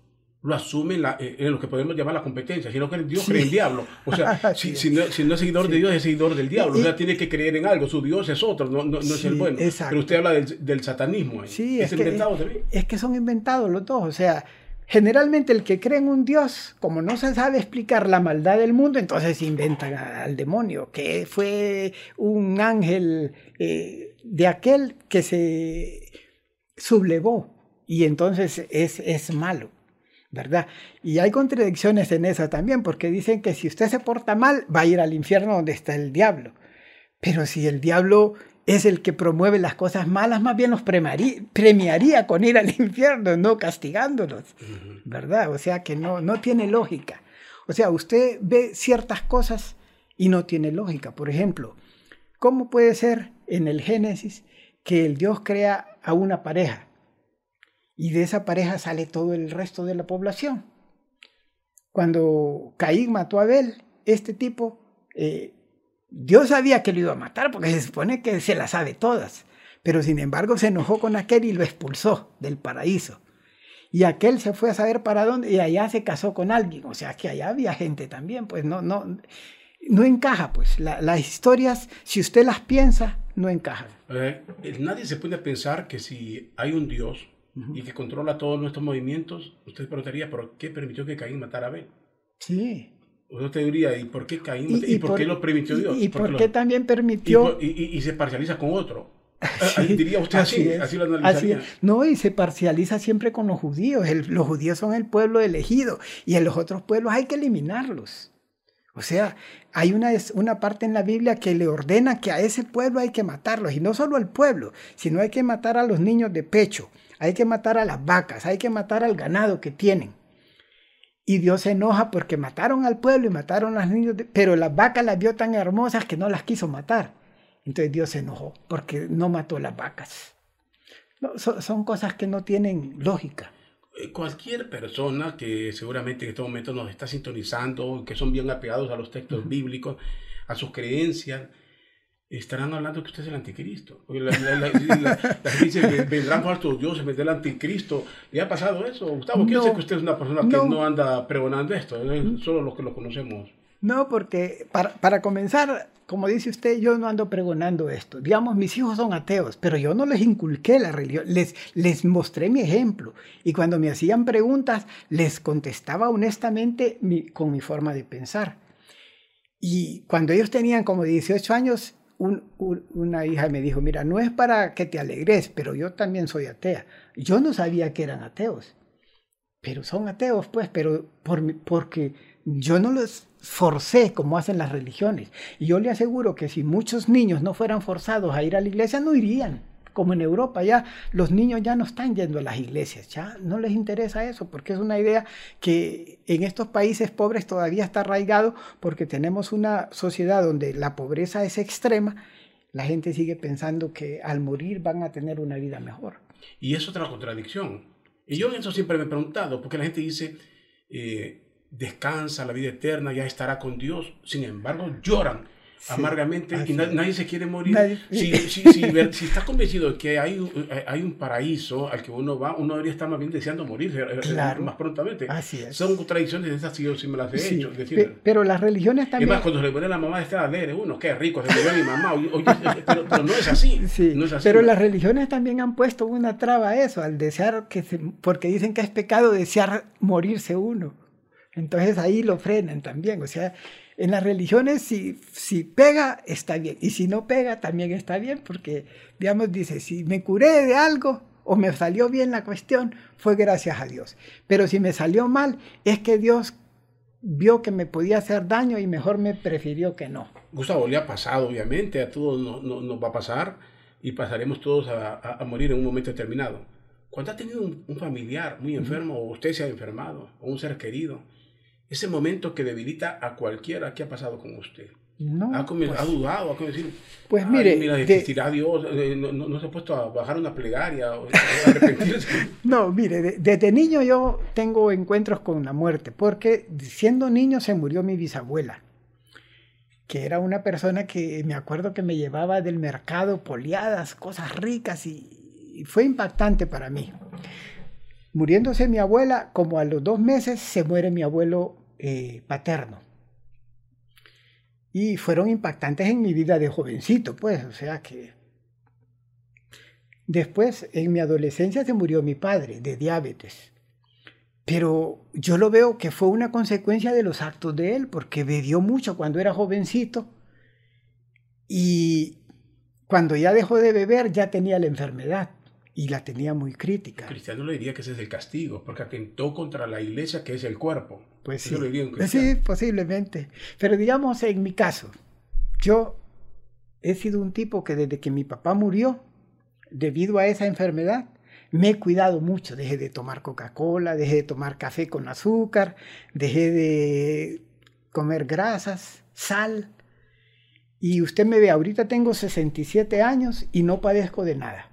lo asume eh, en, lo que podemos llamar la competencia. Si no cree en Dios, cree en diablo. O sea, (laughs) si, no, es seguidor de Dios, es seguidor del diablo. o sea, tiene que creer en algo. Su Dios es otro, no, no, es el bueno. Pero usted habla del, del satanismo. Sí, ¿Es, inventado también? Es que son inventados los dos. O sea, generalmente el que cree en un Dios, como no se sabe explicar la maldad del mundo, entonces inventa al demonio, que fue un ángel eh, de aquel que se sublevó y entonces es, es malo, ¿verdad? Y hay contradicciones en eso también, porque dicen que si usted se porta mal, va a ir al infierno donde está el diablo. Pero si el diablo es el que promueve las cosas malas, más bien los premiaría, con ir al (laughs) infierno, no castigándolos, ¿verdad? O sea que no, no tiene lógica. O sea, usted ve ciertas cosas y no tiene lógica. Por ejemplo, ¿cómo puede ser en el Génesis que el Dios crea a una pareja y de esa pareja sale todo el resto de la población. Cuando Caín mató a Abel, este tipo, eh, Dios sabía que lo iba a matar porque se supone que se las sabe todas, pero sin embargo se enojó con aquel y lo expulsó del paraíso. Y aquel se fue a saber para dónde y allá se casó con alguien, o sea que allá había gente también, pues no, no, no encaja, pues las historias, si usted las piensa, no encajan. Eh, nadie se puede pensar que si hay un Dios, y que controla todos nuestros movimientos, usted preguntaría, ¿por qué permitió que Caín matara a Abel? Sí. Usted diría, ¿y por qué caímos? ¿Y, por, qué lo permitió Dios? ¿Y, por qué también permitió? Y, se parcializa con otro. (laughs) diría usted así, así, lo analizaría. No, y se parcializa siempre con los judíos. los judíos son el pueblo elegido y en los otros pueblos hay que eliminarlos. O sea, hay una, una parte en la Biblia que le ordena que a ese pueblo hay que matarlos, y no solo al pueblo, sino hay que matar a los niños de pecho, hay que matar a las vacas, hay que matar al ganado que tienen. Y Dios se enoja porque mataron al pueblo y mataron a los niños, pero las vacas las vio tan hermosas que no las quiso matar. Entonces Dios se enojó porque no mató las vacas. son cosas que no tienen lógica. Eh, cualquier persona que seguramente en este momento nos está sintonizando, que son bien apegados a los textos bíblicos, a sus creencias, estarán hablando que usted es el anticristo. La, la, gente dice, vendrán falsos dioses, vendrá el anticristo. ¿Le ha pasado eso? Gustavo, quiero no, que usted es una persona que no, anda pregonando esto, solo los que lo conocemos. No, porque para, para comenzar, como dice usted, yo no ando pregonando esto. Digamos, mis hijos son ateos, pero yo no les inculqué la religión, les, les mostré mi ejemplo. Y cuando me hacían preguntas, les contestaba honestamente con mi forma de pensar. Y cuando ellos tenían como 18 años, una hija me dijo, mira, no es para que te alegres, pero yo también soy atea. Yo no sabía que eran ateos, pero son ateos, pues, pero por, porque yo no los forcé como hacen las religiones. Y yo le aseguro que si muchos niños no fueran forzados a ir a la iglesia, no irían. Como en Europa ya los niños ya no están yendo a las iglesias, ya no les interesa eso, porque es una idea que en estos países pobres todavía está arraigado porque tenemos una sociedad donde la pobreza es extrema, la gente sigue pensando que al morir van a tener una vida mejor. Y es otra contradicción. Y yo en eso siempre me he preguntado, porque la gente dice, eh, descansa la vida eterna, ya estará con Dios. Sin embargo, lloran amargamente y nadie se quiere morir. (laughs) Si, si, si, si, estás convencido de que hay, hay un paraíso al que uno va, uno debería estar más bien deseando morir eh, eh, más prontamente. Así es. Son tradiciones de esas, yo sí me las he hecho. pero las religiones también. Es más, cuando se le pone la mamá de estar alegre, uno, qué rico, se murió mi mamá. pero, no es así. (laughs) No es así. Pero las religiones también han puesto una traba a eso, al desear que se, porque dicen que es pecado desear morirse uno. Entonces ahí lo frenan también. O sea, en las religiones si, si pega, está bien. Y si no pega, también está bien, porque, digamos, dice, si me curé de algo o me salió bien la cuestión, fue gracias a Dios. Pero si me salió mal, es que Dios vio que me podía hacer daño y mejor me prefirió que no. Gustavo, le ha pasado, obviamente, a todos nos va a pasar y pasaremos todos a, morir en un momento determinado. Cuando ha tenido un, un familiar muy enfermo, o usted se ha enfermado, o un ser querido, ese momento que debilita a cualquiera que ha pasado con usted. No, ha, pues, ha dudado, ha decir, pues mire, mira, existirá Dios, eh, no, se ha puesto a bajar una plegaria, o, a arrepentirse. (laughs) no, mire, desde niño yo tengo encuentros con la muerte, porque siendo niño se murió mi bisabuela, que era una persona que me acuerdo que me llevaba del mercado poliadas, cosas ricas, y fue impactante para mí. Muriéndose mi abuela, como a los dos meses se muere mi abuelo eh, paterno. Y fueron impactantes en mi vida de jovencito, pues, o sea que... Después, en mi adolescencia, se murió mi padre de diabetes. Pero yo lo veo que fue una consecuencia de los actos de él, porque bebió mucho cuando era jovencito y cuando ya dejó de beber ya tenía la enfermedad y la tenía muy crítica. El cristiano le diría que ese es el castigo, porque atentó contra la iglesia que es el cuerpo. Pues sí, sí, posiblemente. Pero digamos, en mi caso, yo he sido un tipo que desde que mi papá murió, debido a esa enfermedad, me he cuidado mucho. Dejé de tomar Coca-Cola, dejé de tomar café con azúcar, dejé de comer grasas, sal. Y usted me ve, ahorita tengo 67 años y no padezco de nada.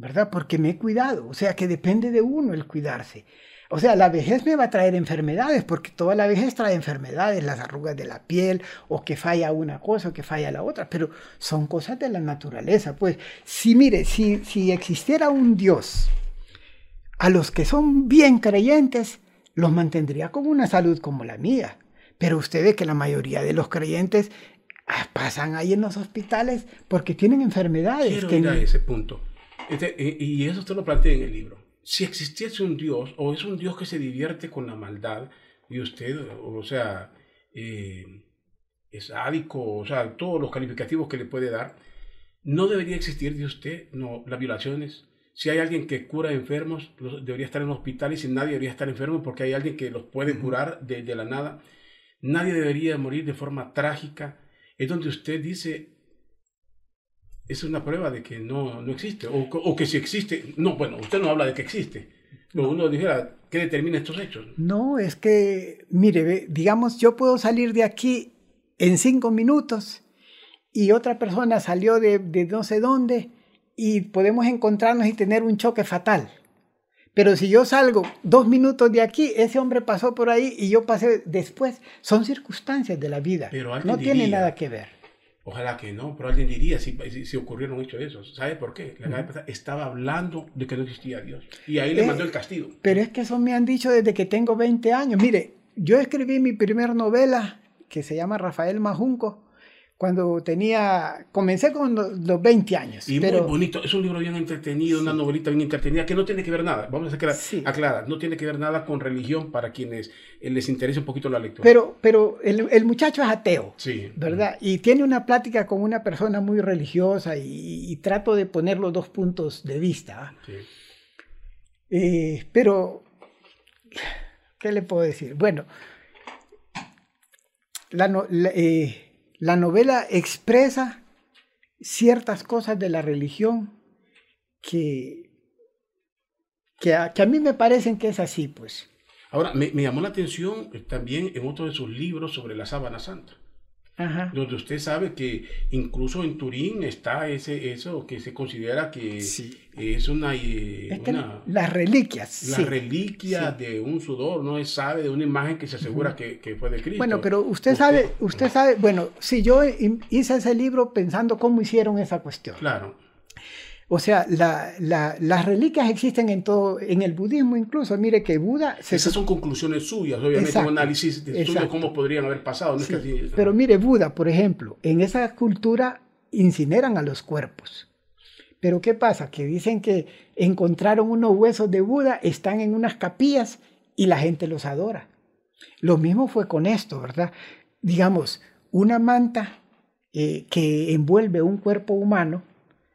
¿Verdad? Porque me he cuidado, o sea que depende de uno el cuidarse. O sea, la vejez me va a traer enfermedades, porque toda la vejez trae enfermedades, las arrugas de la piel, o que falla una cosa o que falla la otra, pero son cosas de la naturaleza. Pues, si mire, si, si existiera un Dios, a los que son bien creyentes, los mantendría con una salud como la mía. Pero usted ve que la mayoría de los creyentes ah, pasan ahí en los hospitales porque tienen enfermedades. Quiero que ir a ese punto. Este, y eso usted lo plantea en el libro. Si existiese un Dios, o es un Dios que se divierte con la maldad, y usted, o sea, eh, es sádico, o sea, todos los calificativos que le puede dar. No debería existir, de usted, no, las violaciones. Si hay alguien que cura enfermos, debería estar en un hospital y nadie debería estar enfermo porque hay alguien que los puede curar de, de la nada. Nadie debería morir de forma trágica. Es donde usted dice, es una prueba de que no, no existe, o, o, que si existe, no, bueno, usted no habla de que existe, pero uno dijera, ¿qué determina estos hechos? No, es que, mire, digamos, yo puedo salir de aquí en cinco minutos y otra persona salió de, de no sé dónde y podemos encontrarnos y tener un choque fatal. Pero si yo salgo dos minutos de aquí, ese hombre pasó por ahí y yo pasé después. Son circunstancias de la vida. Pero no tiene nada que ver. Ojalá que no, pero alguien diría si, si, ocurrieron hechos esos. ¿Sabe por qué? La estaba hablando de que no existía Dios. Y ahí le eh, mandó el castigo. Pero es que eso me han dicho desde que tengo 20 años. Mire, yo escribí mi primera novela, que se llama Rafael Majunco, cuando tenía, comencé con los 20 años. Y muy bonito, es un libro bien entretenido, una novelita bien entretenida, que no tiene que ver nada, vamos a aclarar, no tiene que ver nada con religión para quienes eh, les interese un poquito la lectura. Pero, pero el, el muchacho es ateo, sí. ¿verdad? Y tiene una plática con una persona muy religiosa y, trato de poner los dos puntos de vista. Sí. Eh, pero, ¿qué le puedo decir? Bueno, la, la eh, la novela expresa ciertas cosas de la religión que, que, a, mí me parecen que es así, pues. Ahora, me, me llamó la atención también en otro de sus libros sobre la sábana santa donde usted sabe que incluso en Turín está ese eso que se considera que es una, eh, las reliquias la reliquia de un sudor no es sabe de una imagen que se asegura que, que, fue de Cristo. Bueno pero usted, sabe usted sabe bueno si yo hice ese libro pensando cómo hicieron esa cuestión. Claro o sea, las reliquias existen en todo, en el budismo incluso. Mire que Buda... Esas son conclusiones suyas, obviamente un análisis de cómo podrían haber pasado. Pero mire, Buda, por ejemplo, en esa cultura incineran a los cuerpos. Pero ¿qué pasa? Que dicen que encontraron unos huesos de Buda, están en unas capillas y la gente los adora. Lo mismo fue con esto, ¿verdad? Digamos, una manta eh, que envuelve un cuerpo humano,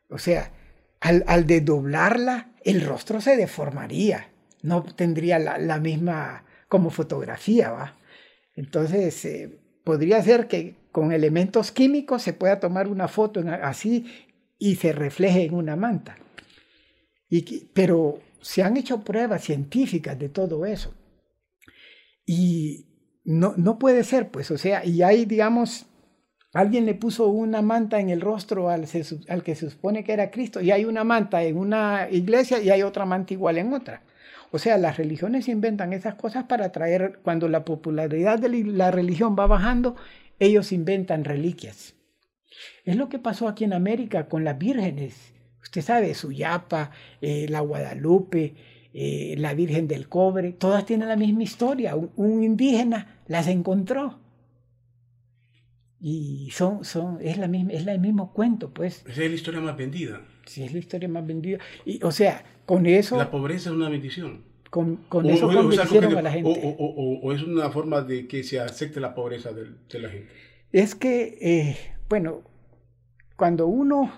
o sea, al, al desdoblarla, el rostro se deformaría, no tendría la, misma como fotografía, ¿va? Entonces, eh, podría ser que con elementos químicos se pueda tomar una foto así y se refleje en una manta. Y, pero se han hecho pruebas científicas de todo eso. Y no, no puede ser, pues, o sea, y hay, digamos, Alguien le puso una manta en el rostro al, que se supone que era Cristo y hay una manta en una iglesia y hay otra manta igual en otra. O sea, las religiones inventan esas cosas para traer, cuando la popularidad de la religión va bajando, ellos inventan reliquias. Es lo que pasó aquí en América con las vírgenes. Usted sabe, Suyapa, eh, la Guadalupe, eh, la Virgen del Cobre, todas tienen la misma historia. un indígena las encontró y son, son, es, la misma, es el mismo cuento, pues. Esa es la historia más vendida. Sí, es la historia más vendida. Y, o sea, con eso... La pobreza es una bendición. Con, con eso convencieron a la gente. O, es una forma de que se acepte la pobreza de, de la gente. Es que, eh, bueno, cuando uno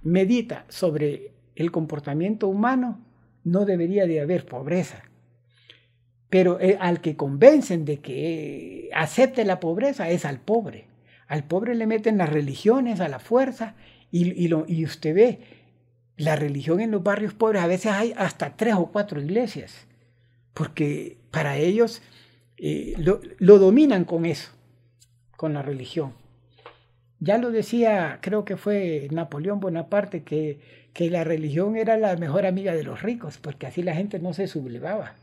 medita sobre el comportamiento humano, no debería de haber pobreza. Pero eh, al que convencen de que acepte la pobreza es al pobre. Al pobre le meten las religiones a la fuerza y, lo, y usted ve, la religión en los barrios pobres a veces hay hasta tres o cuatro iglesias, porque para ellos eh, lo, dominan con eso, con la religión. Ya lo decía, creo que fue Napoleón Bonaparte, que, que la religión era la mejor amiga de los ricos, porque así la gente no se sublevaba.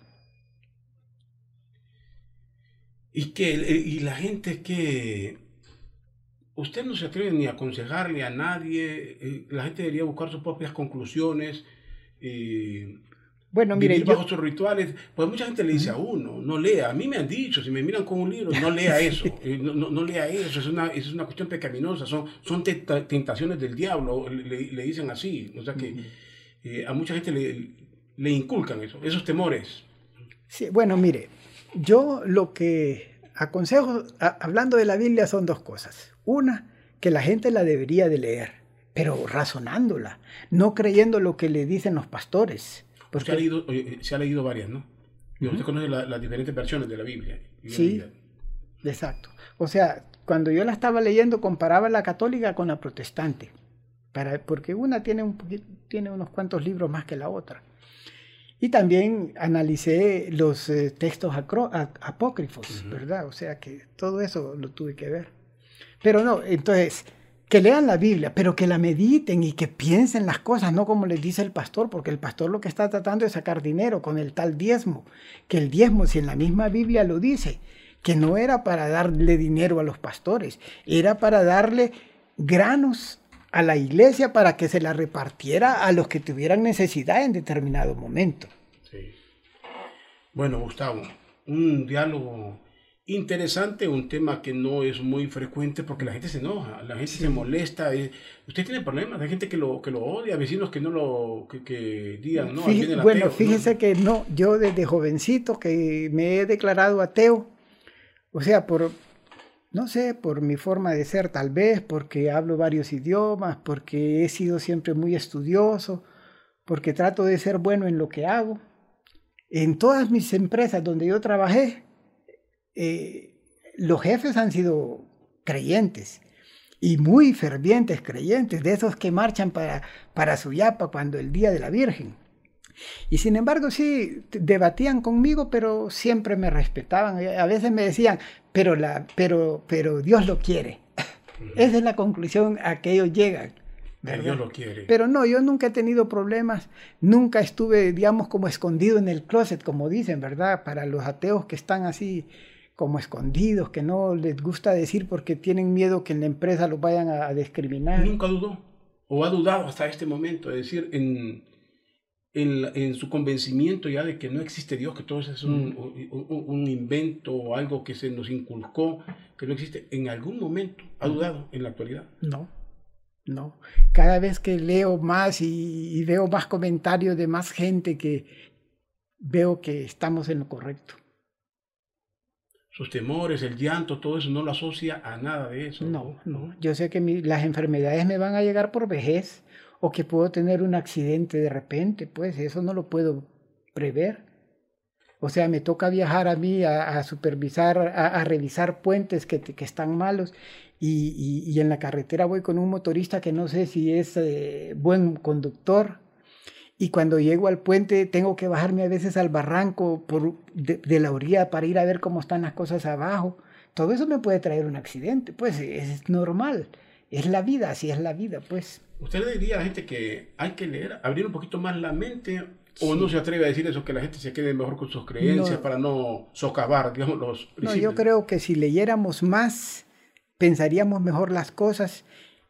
Y que y la gente que usted no se atreve ni a aconsejarle a nadie, eh, la gente debería buscar sus propias conclusiones. Eh, bueno, mire, bajo sus rituales, pues mucha gente le dice a uno, no lea, a mí me han dicho, si me miran con un libro, no lea (laughs) eso, eh, no, no, lea eso, es una, es una cuestión pecaminosa, son, son tentaciones del diablo, le, le, dicen así, o sea que a mucha gente le, le inculcan eso, esos temores. Sí, bueno, mire, yo lo que aconsejo, hablando de la Biblia, son dos cosas. Una, que la gente la debería de leer, pero razonándola, no creyendo lo que le dicen los pastores. Porque se ha leído, se ha leído varias, ¿no? Y usted conoce las diferentes versiones de la Biblia. sí, exacto. O sea, cuando yo la estaba leyendo comparaba la católica con la protestante, para, porque una tiene, un tiene unos cuantos libros más que la otra. Y también analicé los eh, textos apócrifos, ¿verdad? O sea que todo eso lo tuve que ver. Pero no, entonces, que lean la Biblia, pero que la mediten y que piensen las cosas, no como les dice el pastor, porque el pastor lo que está tratando es sacar dinero con el tal diezmo, que el diezmo, si en la misma Biblia lo dice, que no era para darle dinero a los pastores, era para darle granos a la iglesia para que se la repartiera a los que tuvieran necesidad en determinado momento. Sí. Bueno, Gustavo, un diálogo interesante, un tema que no es muy frecuente porque la gente se enoja, la gente se molesta. Eh, usted tiene problemas, hay gente que lo, que lo odia, vecinos que no lo que, digan, ¿no? bueno, fíjese que no, yo desde jovencito que me he declarado ateo, o sea, por, no sé, por mi forma de ser tal vez, porque hablo varios idiomas, porque he sido siempre muy estudioso, porque trato de ser bueno en lo que hago. En todas mis empresas donde yo trabajé, eh, los jefes han sido creyentes y muy fervientes creyentes, de esos que marchan para, para Suyapa cuando el Día de la Virgen. Y sin embargo, sí, debatían conmigo, pero siempre me respetaban. A veces me decían, pero, la, pero, pero Dios lo quiere. Esa es la conclusión a que ellos llegan. Dios lo quiere. Pero no, yo nunca he tenido problemas, nunca estuve, digamos, como escondido en el closet, como dicen, ¿verdad? Para los ateos que están así como escondidos, que no les gusta decir porque tienen miedo que en la empresa los vayan a, discriminar. Nunca dudó, o ha dudado hasta este momento, es decir, en, en, su convencimiento ya de que no existe Dios, que todo eso es un, mm. un, invento o algo que se nos inculcó, que no existe, ¿en algún momento ha dudado en la actualidad? No, no. Cada vez que leo más y, veo más comentarios de más gente que veo que estamos en lo correcto. Sus temores, el llanto, todo eso no lo asocia a nada de eso. No, no. Yo sé que las enfermedades me van a llegar por vejez o que puedo tener un accidente de repente, pues eso no lo puedo prever. O sea, me toca viajar a mí a, supervisar, a, revisar puentes que, que están malos y, y, en la carretera voy con un motorista que no sé si es eh, buen conductor. Y cuando llego al puente tengo que bajarme a veces al barranco por, de, de la orilla para ir a ver cómo están las cosas abajo. Todo eso me puede traer un accidente, pues es normal. Es la vida, así es la vida, pues. ¿Usted le diría a la gente que hay que leer, abrir un poquito más la mente ¿O no se atreve a decir eso, que la gente se quede mejor con sus creencias para no socavar, digamos, los principios? No, yo creo que si leyéramos más, pensaríamos mejor las cosas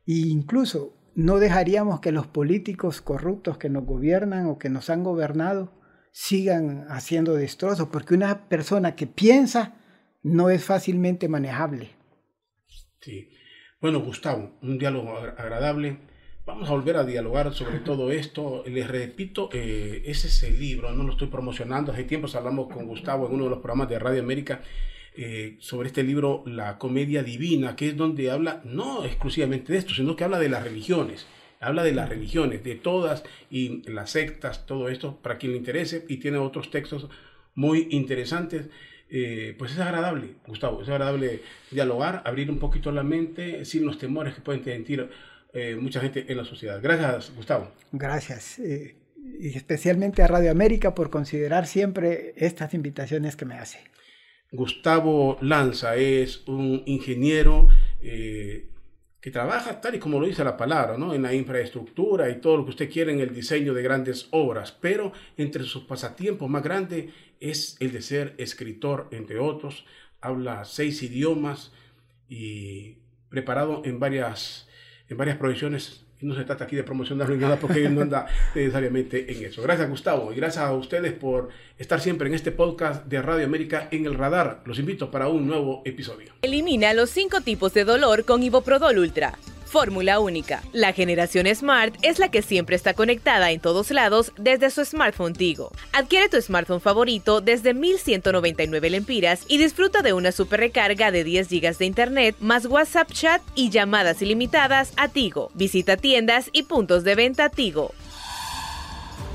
e incluso no dejaríamos que los políticos corruptos que nos gobiernan o que nos han gobernado sigan haciendo destrozos, porque una persona que piensa no es fácilmente manejable. Sí. Bueno, Gustavo, un diálogo agradable Vamos a volver a dialogar sobre todo esto. Les repito, eh, ese es el libro, no lo estoy promocionando. Hace tiempo hablamos con Gustavo en uno de los programas de Radio América eh, sobre este libro, La Comedia Divina, que es donde habla no exclusivamente de esto, sino que habla de las religiones. Habla de las religiones, de todas y las sectas, todo esto, para quien le interese, y tiene otros textos muy interesantes. Eh, pues es agradable, Gustavo, es agradable dialogar, abrir un poquito la mente sin los temores que pueden sentir eh, mucha gente en la sociedad. Gracias, Gustavo. Gracias. Eh, y especialmente a Radio América por considerar siempre estas invitaciones que me hace. Gustavo Lanza es un ingeniero eh, que trabaja tal y como lo dice la palabra, ¿no? en la infraestructura y todo lo que usted quiere en el diseño de grandes obras, pero entre sus pasatiempos más grandes es el de ser escritor, entre otros. Habla seis idiomas y preparado en varias en varias proyecciones y no se trata aquí de promocionarlo ni nada porque él no anda (laughs) necesariamente en eso. Gracias Gustavo y gracias a ustedes por estar siempre en este podcast de Radio América en el radar. Los invito para un nuevo episodio. Elimina los cinco tipos de dolor con Iboprodol Ultra. Fórmula única. La generación Smart es la que siempre está conectada en todos lados desde su smartphone Tigo. Adquiere tu smartphone favorito desde 1199 lempiras y disfruta de una super recarga de 10 GB de internet más WhatsApp chat y llamadas ilimitadas a Tigo. Visita tiendas y puntos de venta Tigo.